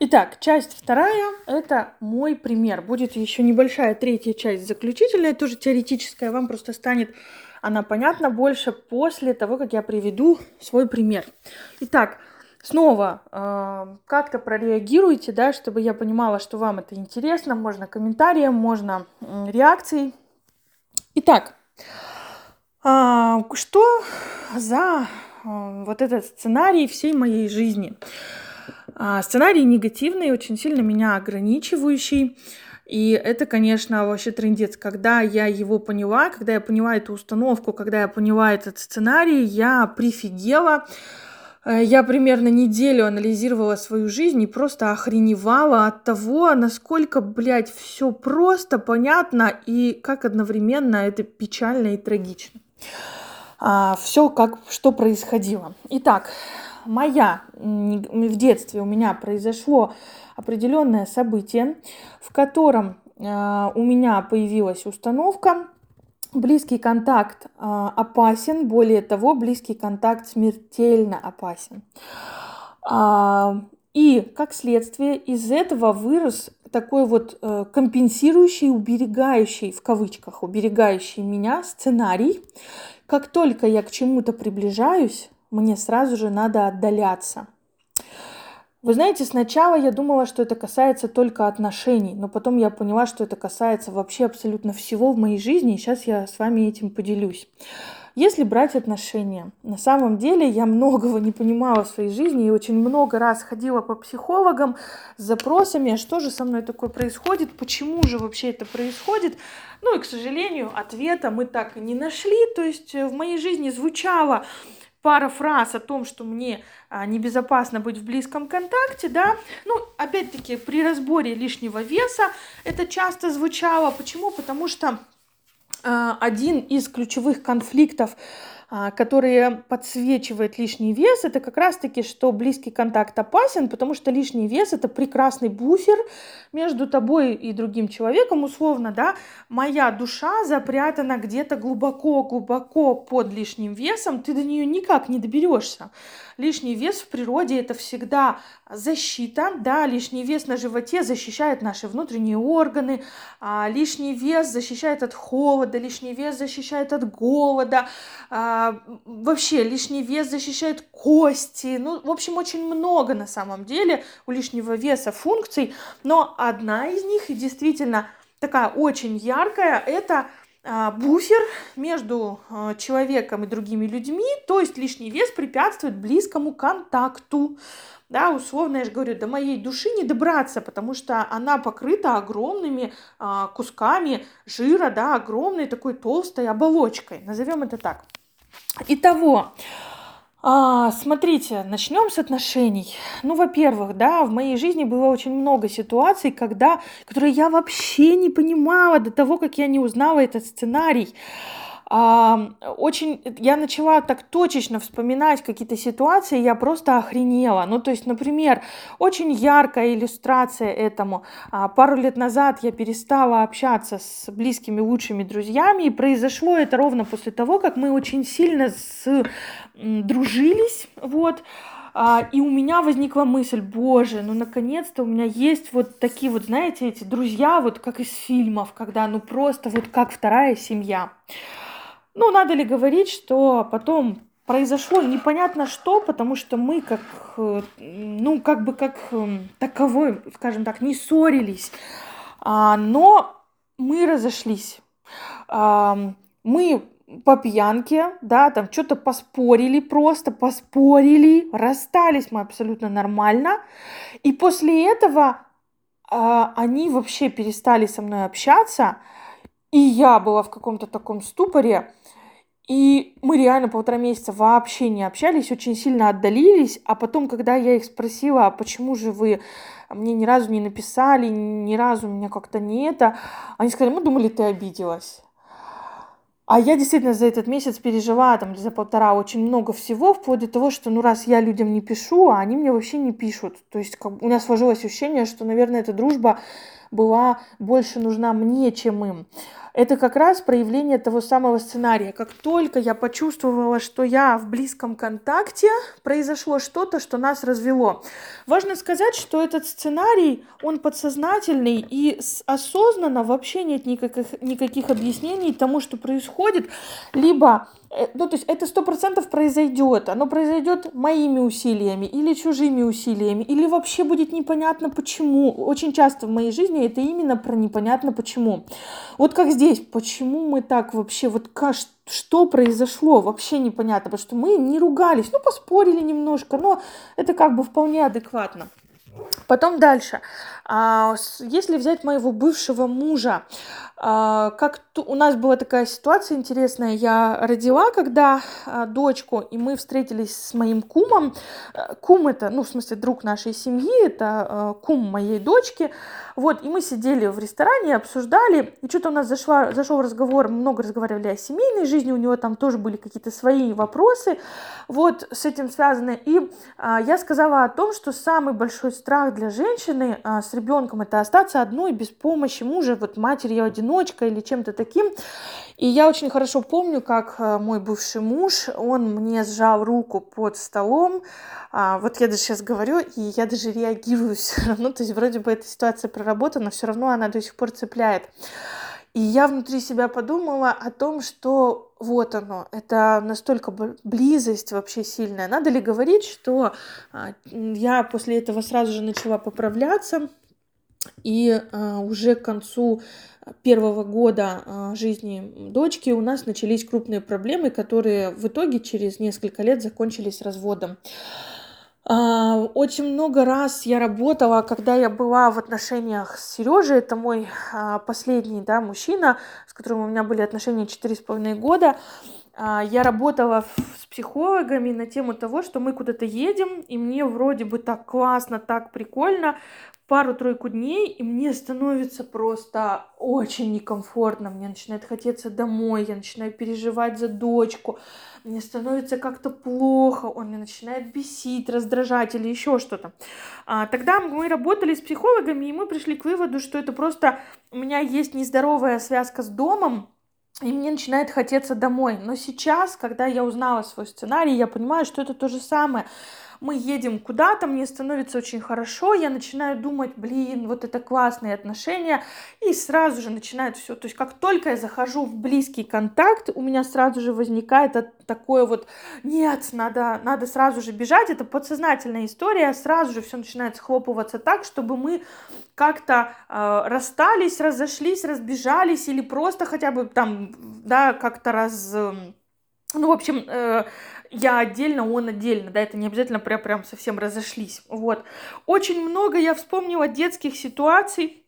Итак, часть вторая – это мой пример. Будет еще небольшая третья часть заключительная, тоже теоретическая. Вам просто станет она понятна больше после того, как я приведу свой пример. Итак, снова э, как-то прореагируйте, да, чтобы я понимала, что вам это интересно. Можно комментарием, можно э, реакцией. Итак, э, что за э, вот этот сценарий всей моей жизни? А, сценарий негативный, очень сильно меня ограничивающий. И это, конечно, вообще трендец. Когда я его поняла, когда я поняла эту установку, когда я поняла этот сценарий, я прифигела. Э, я примерно неделю анализировала свою жизнь и просто охреневала от того, насколько, блядь, все просто, понятно и как одновременно это печально и трагично. А, все как, что происходило. Итак, моя в детстве у меня произошло определенное событие, в котором э, у меня появилась установка близкий контакт э, опасен, более того, близкий контакт смертельно опасен. А, и как следствие из этого вырос такой вот э, компенсирующий, уберегающий, в кавычках, уберегающий меня сценарий. Как только я к чему-то приближаюсь, мне сразу же надо отдаляться. Вы знаете, сначала я думала, что это касается только отношений, но потом я поняла, что это касается вообще абсолютно всего в моей жизни, и сейчас я с вами этим поделюсь. Если брать отношения, на самом деле я многого не понимала в своей жизни и очень много раз ходила по психологам с запросами, а что же со мной такое происходит, почему же вообще это происходит. Ну и, к сожалению, ответа мы так и не нашли. То есть в моей жизни звучало пара фраз о том, что мне а, небезопасно быть в близком контакте, да, ну, опять-таки, при разборе лишнего веса это часто звучало. Почему? Потому что а, один из ключевых конфликтов которые подсвечивает лишний вес, это как раз-таки, что близкий контакт опасен, потому что лишний вес – это прекрасный буфер между тобой и другим человеком, условно, да, моя душа запрятана где-то глубоко-глубоко под лишним весом, ты до нее никак не доберешься. Лишний вес в природе – это всегда защита, да, лишний вес на животе защищает наши внутренние органы, а, лишний вес защищает от холода, лишний вес защищает от голода, а, вообще лишний вес защищает кости, ну, в общем, очень много на самом деле у лишнего веса функций, но одна из них и действительно такая очень яркая, это а, буфер между а, человеком и другими людьми, то есть лишний вес препятствует близкому контакту. Да, условно, я же говорю, до моей души не добраться, потому что она покрыта огромными кусками жира, да, огромной такой толстой оболочкой, назовем это так. Итого, а, смотрите, начнем с отношений. Ну, во-первых, да, в моей жизни было очень много ситуаций, когда, которые я вообще не понимала до того, как я не узнала этот сценарий а, очень, я начала так точечно вспоминать какие-то ситуации, я просто охренела. Ну, то есть, например, очень яркая иллюстрация этому. А, пару лет назад я перестала общаться с близкими, лучшими друзьями, и произошло это ровно после того, как мы очень сильно с, дружились, вот, а, и у меня возникла мысль, боже, ну наконец-то у меня есть вот такие вот, знаете, эти друзья, вот как из фильмов, когда ну просто вот как вторая семья. Ну, надо ли говорить, что потом произошло непонятно что, потому что мы как, э, ну, как бы как эм, таковой, скажем так, не ссорились, а, но мы разошлись. А, мы по пьянке, да, там что-то поспорили просто, поспорили, расстались мы абсолютно нормально. И после этого а, они вообще перестали со мной общаться, и я была в каком-то таком ступоре, и мы реально полтора месяца вообще не общались, очень сильно отдалились. А потом, когда я их спросила, а почему же вы мне ни разу не написали, ни разу меня как-то не это, они сказали, мы думали, ты обиделась. А я действительно за этот месяц пережила, там, за полтора очень много всего, вплоть до того, что, ну, раз я людям не пишу, а они мне вообще не пишут. То есть как, у меня сложилось ощущение, что, наверное, эта дружба была больше нужна мне, чем им. это как раз проявление того самого сценария. Как только я почувствовала, что я в близком контакте, произошло что-то, что нас развело. Важно сказать, что этот сценарий, он подсознательный и осознанно вообще нет никаких, никаких объяснений тому, что происходит, либо ну, то есть это сто процентов произойдет. Оно произойдет моими усилиями или чужими усилиями, или вообще будет непонятно почему. Очень часто в моей жизни это именно про непонятно почему. Вот как здесь, почему мы так вообще, вот как, что произошло, вообще непонятно, потому что мы не ругались, ну, поспорили немножко, но это как бы вполне адекватно. Потом дальше. А, если взять моего бывшего мужа, как у нас была такая ситуация интересная. Я родила, когда а, дочку, и мы встретились с моим кумом. Кум это, ну, в смысле, друг нашей семьи, это кум моей дочки. Вот, и мы сидели в ресторане, обсуждали, и что-то у нас зашла, зашел разговор, много разговаривали о семейной жизни, у него там тоже были какие-то свои вопросы, вот, с этим связаны. И а, я сказала о том, что самый большой страх для женщины а, с ребенком это остаться одной без помощи мужа, вот матерью-одиночка или чем-то таким. И я очень хорошо помню, как а, мой бывший муж, он мне сжал руку под столом, а, вот я даже сейчас говорю, и я даже реагирую все равно, то есть вроде бы эта ситуация проработана, все равно она до сих пор цепляет. И я внутри себя подумала о том, что вот оно, это настолько близость вообще сильная. Надо ли говорить, что а, я после этого сразу же начала поправляться, и а, уже к концу первого года а, жизни дочки у нас начались крупные проблемы, которые в итоге через несколько лет закончились разводом. А, очень много раз я работала, когда я была в отношениях с Сережей, это мой последний да, мужчина, с которым у меня были отношения четыре с половиной года. Я работала с психологами на тему того, что мы куда-то едем, и мне вроде бы так классно, так прикольно, пару-тройку дней, и мне становится просто очень некомфортно. Мне начинает хотеться домой, я начинаю переживать за дочку, мне становится как-то плохо, он меня начинает бесить, раздражать или еще что-то. А, тогда мы работали с психологами, и мы пришли к выводу, что это просто у меня есть нездоровая связка с домом, и мне начинает хотеться домой. Но сейчас, когда я узнала свой сценарий, я понимаю, что это то же самое мы едем куда-то, мне становится очень хорошо, я начинаю думать, блин, вот это классные отношения, и сразу же начинает все. То есть как только я захожу в близкий контакт, у меня сразу же возникает такое вот, нет, надо, надо сразу же бежать, это подсознательная история, сразу же все начинает схлопываться так, чтобы мы как-то э, расстались, разошлись, разбежались или просто хотя бы там, да, как-то раз... Ну, в общем, э, я отдельно, он отдельно, да, это не обязательно прям, прям совсем разошлись, вот. Очень много я вспомнила детских ситуаций,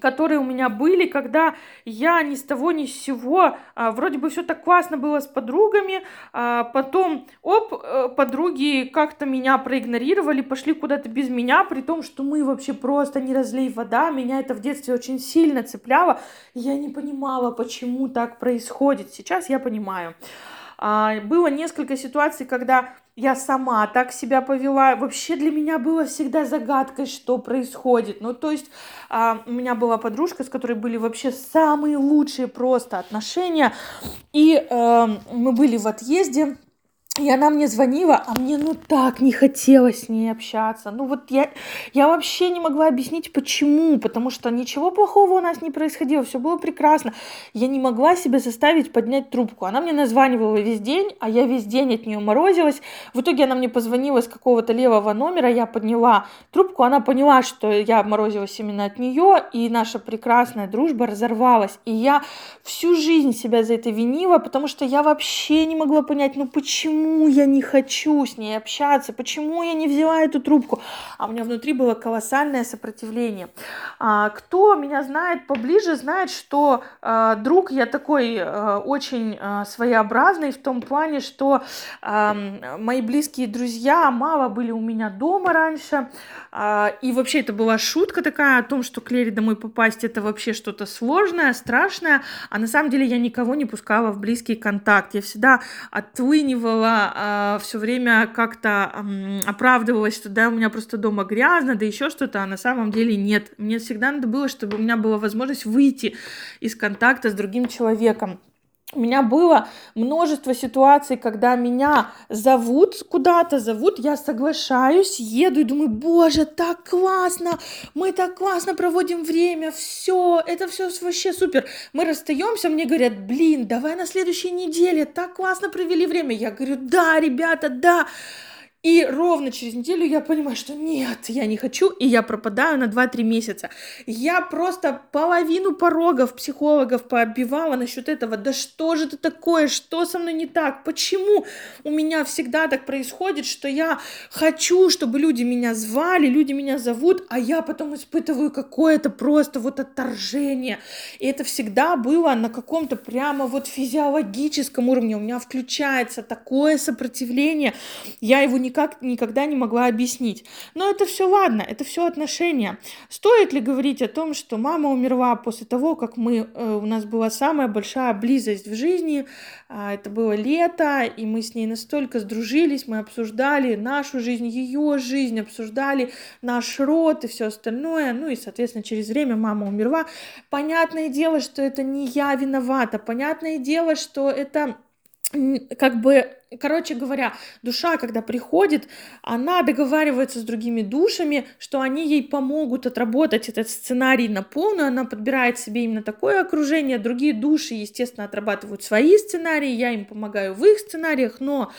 которые у меня были, когда я ни с того ни с сего, а, вроде бы все так классно было с подругами, а потом, оп, э, подруги как-то меня проигнорировали, пошли куда-то без меня, при том, что мы вообще просто не разлей вода, меня это в детстве очень сильно цепляло, я не понимала, почему так происходит, сейчас я понимаю. А, было несколько ситуаций, когда я сама так себя повела. Вообще для меня было всегда загадкой, что происходит. Ну, то есть а, у меня была подружка, с которой были вообще самые лучшие просто отношения. И а, мы были в отъезде и она мне звонила, а мне ну так не хотелось с ней общаться. Ну вот я, я вообще не могла объяснить, почему. Потому что ничего плохого у нас не происходило, все было прекрасно. Я не могла себя заставить поднять трубку. Она мне названивала весь день, а я весь день от нее морозилась. В итоге она мне позвонила с какого-то левого номера, я подняла трубку, она поняла, что я морозилась именно от нее, и наша прекрасная дружба разорвалась. И я всю жизнь себя за это винила, потому что я вообще не могла понять, ну почему почему я не хочу с ней общаться, почему я не взяла эту трубку. А у меня внутри было колоссальное сопротивление. А, кто меня знает поближе, знает, что а, друг я такой а, очень а, своеобразный в том плане, что а, мои близкие друзья мало были у меня дома раньше. А, и вообще это была шутка такая о том, что к Лере домой попасть это вообще что-то сложное, страшное. А на самом деле я никого не пускала в близкий контакт. Я всегда отлынивала, а, все время как-то ам, оправдывалась, что да, у меня просто дома грязно, да еще что-то, а на самом деле нет. Мне всегда надо было, чтобы у меня была возможность выйти из контакта с другим человеком у меня было множество ситуаций, когда меня зовут куда-то, зовут, я соглашаюсь, еду и думаю, боже, так классно, мы так классно проводим время, все, это все вообще супер. Мы расстаемся, мне говорят, блин, давай на следующей неделе, так классно провели время. Я говорю, да, ребята, да. И ровно через неделю я понимаю, что нет, я не хочу, и я пропадаю на 2-3 месяца. Я просто половину порогов психологов пооббивала насчет этого. Да что же это такое? Что со мной не так? Почему у меня всегда так происходит, что я хочу, чтобы люди меня звали, люди меня зовут, а я потом испытываю какое-то просто вот отторжение. И это всегда было на каком-то прямо вот физиологическом уровне. У меня включается такое сопротивление. Я его не никак, никогда не могла объяснить. Но это все ладно, это все отношения. Стоит ли говорить о том, что мама умерла после того, как мы, э, у нас была самая большая близость в жизни, э, это было лето, и мы с ней настолько сдружились, мы обсуждали нашу жизнь, ее жизнь, обсуждали наш род и все остальное, ну и, соответственно, через время мама умерла. Понятное дело, что это не я виновата, понятное дело, что это как бы, короче говоря, душа, когда приходит, она договаривается с другими душами, что они ей помогут отработать этот сценарий на полную, она подбирает себе именно такое окружение, другие души, естественно, отрабатывают свои сценарии, я им помогаю в их сценариях, но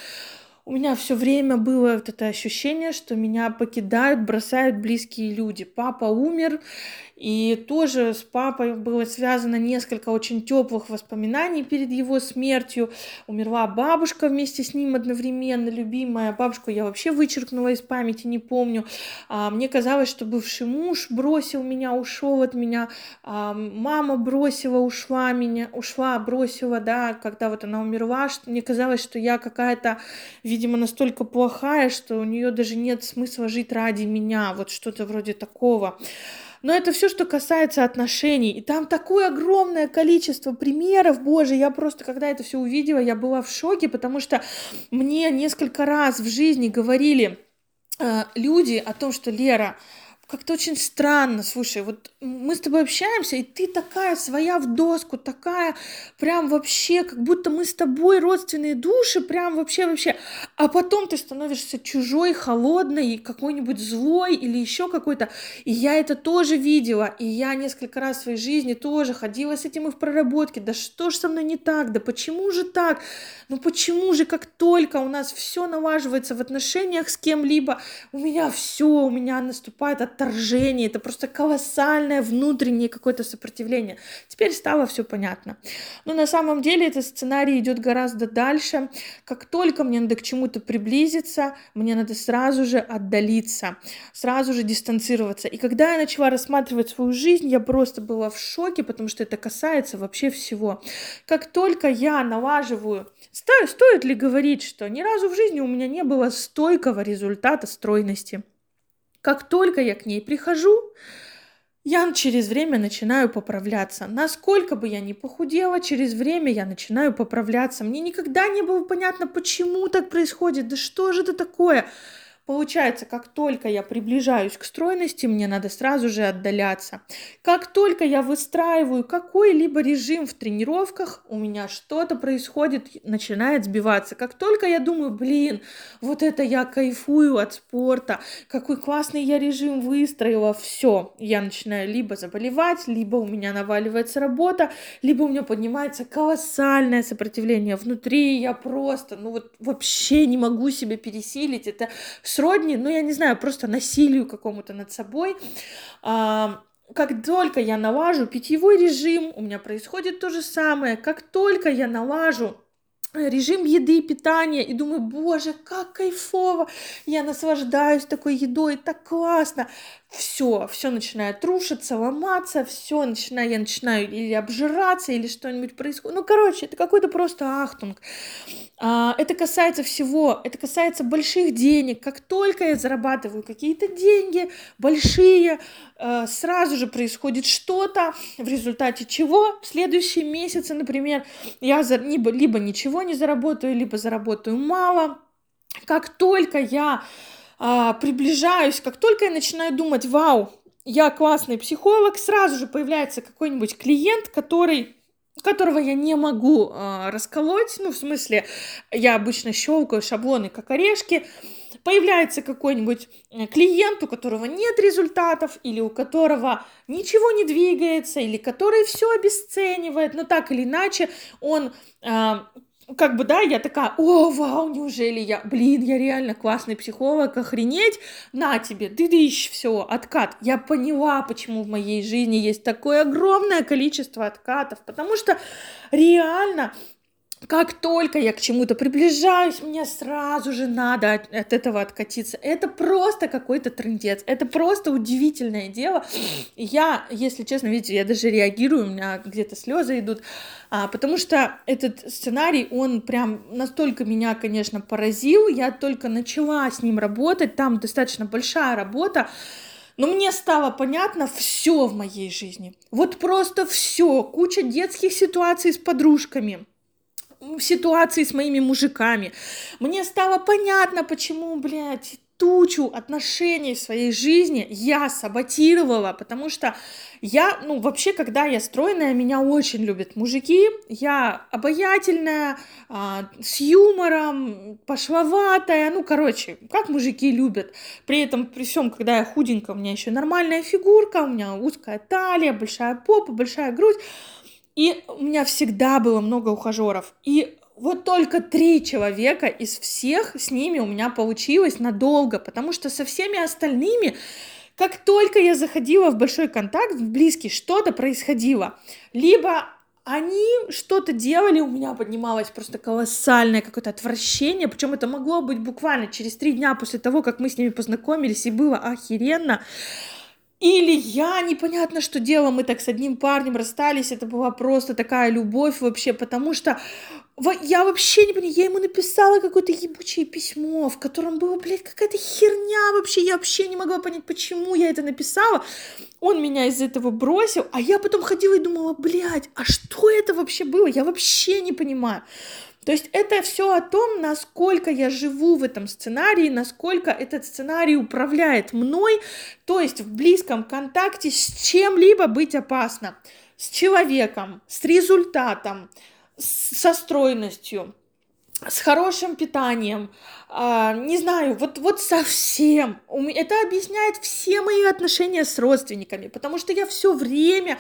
у меня все время было вот это ощущение, что меня покидают, бросают близкие люди. Папа умер, и тоже с папой было связано несколько очень теплых воспоминаний перед его смертью. Умерла бабушка вместе с ним одновременно, любимая. Бабушку я вообще вычеркнула из памяти, не помню. А, мне казалось, что бывший муж бросил меня, ушел от меня. А, мама бросила, ушла меня, ушла, бросила, да, когда вот она умерла. Что, мне казалось, что я какая-то, видимо, настолько плохая, что у нее даже нет смысла жить ради меня. Вот что-то вроде такого. Но это все, что касается отношений. И там такое огромное количество примеров, боже, я просто, когда это все увидела, я была в шоке, потому что мне несколько раз в жизни говорили э, люди о том, что Лера, как-то очень странно, слушай, вот мы с тобой общаемся, и ты такая своя в доску, такая прям вообще, как будто мы с тобой родственные души, прям вообще-вообще, а потом ты становишься чужой, холодной, какой-нибудь злой или еще какой-то, и я это тоже видела, и я несколько раз в своей жизни тоже ходила с этим и в проработке, да что ж со мной не так, да почему же так, ну почему же, как только у нас все налаживается в отношениях с кем-либо, у меня все, у меня наступает отторжение, это просто колоссальное внутреннее какое-то сопротивление. Теперь стало все понятно. Но на самом деле этот сценарий идет гораздо дальше. Как только мне надо к чему-то приблизиться, мне надо сразу же отдалиться, сразу же дистанцироваться. И когда я начала рассматривать свою жизнь, я просто была в шоке, потому что это касается вообще всего. Как только я налаживаю, стоит ли говорить, что ни разу в жизни у меня не было стойкого результата стройности. Как только я к ней прихожу, я через время начинаю поправляться. Насколько бы я ни похудела, через время я начинаю поправляться. Мне никогда не было понятно, почему так происходит. Да что же это такое? Получается, как только я приближаюсь к стройности, мне надо сразу же отдаляться. Как только я выстраиваю какой-либо режим в тренировках, у меня что-то происходит, начинает сбиваться. Как только я думаю, блин, вот это я кайфую от спорта, какой классный я режим выстроила, все, я начинаю либо заболевать, либо у меня наваливается работа, либо у меня поднимается колоссальное сопротивление внутри, я просто, ну вот вообще не могу себя пересилить, это сродни, ну, я не знаю, просто насилию какому-то над собой. А, как только я налажу питьевой режим, у меня происходит то же самое. Как только я налажу режим еды и питания и думаю, боже, как кайфово, я наслаждаюсь такой едой, так классно. Все, все начинает рушиться, ломаться, все начинаю, я начинаю или обжираться, или что-нибудь происходит. Ну, короче, это какой-то просто ахтунг. А, это касается всего, это касается больших денег. Как только я зарабатываю какие-то деньги, большие, э, сразу же происходит что-то, в результате чего в следующие месяцы, например, я либо, либо ничего не заработаю, либо заработаю мало. Как только я а, приближаюсь, как только я начинаю думать, вау, я классный психолог, сразу же появляется какой-нибудь клиент, который которого я не могу э, расколоть, ну, в смысле, я обычно щелкаю шаблоны как орешки, появляется какой-нибудь э, клиент, у которого нет результатов, или у которого ничего не двигается, или который все обесценивает, но так или иначе он э, как бы, да, я такая, о, вау, неужели я, блин, я реально классный психолог, охренеть, на тебе, ты дыщ, все, откат. Я поняла, почему в моей жизни есть такое огромное количество откатов, потому что реально как только я к чему-то приближаюсь, мне сразу же надо от, от этого откатиться. Это просто какой-то трендец. Это просто удивительное дело. Я, если честно, видите, я даже реагирую, у меня где-то слезы идут, а, потому что этот сценарий, он прям настолько меня, конечно, поразил. Я только начала с ним работать, там достаточно большая работа. Но мне стало понятно все в моей жизни. Вот просто все. Куча детских ситуаций с подружками ситуации с моими мужиками. Мне стало понятно, почему, блядь, тучу отношений в своей жизни я саботировала, потому что я, ну, вообще, когда я стройная, меня очень любят мужики, я обаятельная, а, с юмором, пошловатая, ну, короче, как мужики любят. При этом, при всем, когда я худенькая, у меня еще нормальная фигурка, у меня узкая талия, большая попа, большая грудь, и у меня всегда было много ухажеров. И вот только три человека из всех с ними у меня получилось надолго, потому что со всеми остальными, как только я заходила в большой контакт, в близкий, что-то происходило. Либо они что-то делали, у меня поднималось просто колоссальное какое-то отвращение, причем это могло быть буквально через три дня после того, как мы с ними познакомились, и было охеренно. Или я непонятно, что делала, мы так с одним парнем расстались, это была просто такая любовь вообще, потому что я вообще не понимаю, я ему написала какое-то ебучее письмо, в котором было, блядь, какая-то херня вообще, я вообще не могла понять, почему я это написала. Он меня из этого бросил, а я потом ходила и думала, блядь, а что это вообще было? Я вообще не понимаю. То есть это все о том, насколько я живу в этом сценарии, насколько этот сценарий управляет мной, то есть в близком контакте с чем-либо быть опасно, с человеком, с результатом, со стройностью, с хорошим питанием, э, не знаю, вот, вот совсем. Это объясняет все мои отношения с родственниками, потому что я все время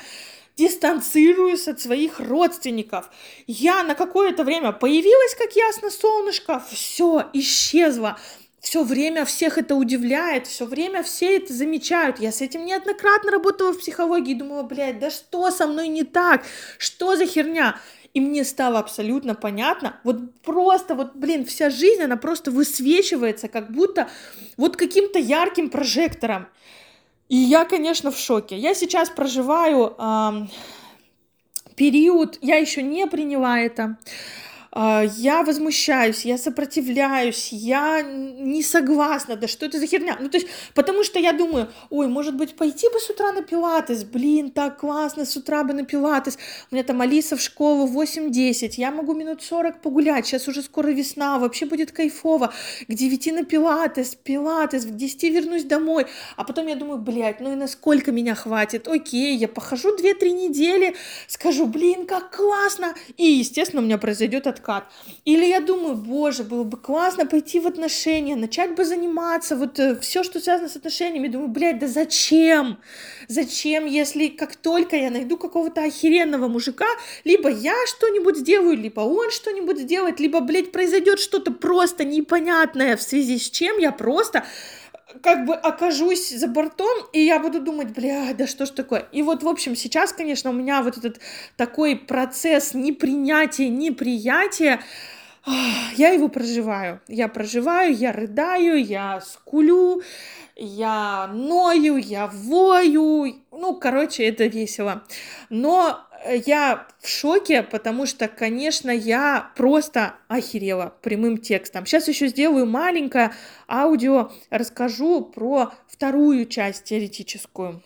дистанцируюсь от своих родственников. Я на какое-то время появилась, как ясно, солнышко, все, исчезло. Все время всех это удивляет, все время все это замечают. Я с этим неоднократно работала в психологии думала, блядь, да что со мной не так? Что за херня? И мне стало абсолютно понятно, вот просто, вот, блин, вся жизнь, она просто высвечивается, как будто вот каким-то ярким прожектором. И я, конечно, в шоке. Я сейчас проживаю э, период, я еще не приняла это. А, я возмущаюсь, я сопротивляюсь, я не согласна, да что это за херня? Ну, то есть, потому что я думаю, ой, может быть, пойти бы с утра на пилатес, блин, так классно, с утра бы на пилатес, у меня там Алиса в школу 8-10, я могу минут 40 погулять, сейчас уже скоро весна, вообще будет кайфово, к 9 на пилатес, пилатес, к 10 вернусь домой, а потом я думаю, блядь, ну и насколько меня хватит, окей, я похожу 2-3 недели, скажу, блин, как классно, и, естественно, у меня произойдет отказ откат. Или я думаю, боже, было бы классно пойти в отношения, начать бы заниматься, вот э, все, что связано с отношениями. Думаю, блядь, да зачем? Зачем, если как только я найду какого-то охеренного мужика, либо я что-нибудь сделаю, либо он что-нибудь сделает, либо, блядь, произойдет что-то просто непонятное, в связи с чем я просто как бы окажусь за бортом, и я буду думать, бля, да что ж такое. И вот, в общем, сейчас, конечно, у меня вот этот такой процесс непринятия, неприятия, я его проживаю. Я проживаю, я рыдаю, я скулю, я ною, я вою. Ну, короче, это весело. Но я в шоке, потому что, конечно, я просто охерела прямым текстом. Сейчас еще сделаю маленькое аудио, расскажу про вторую часть теоретическую.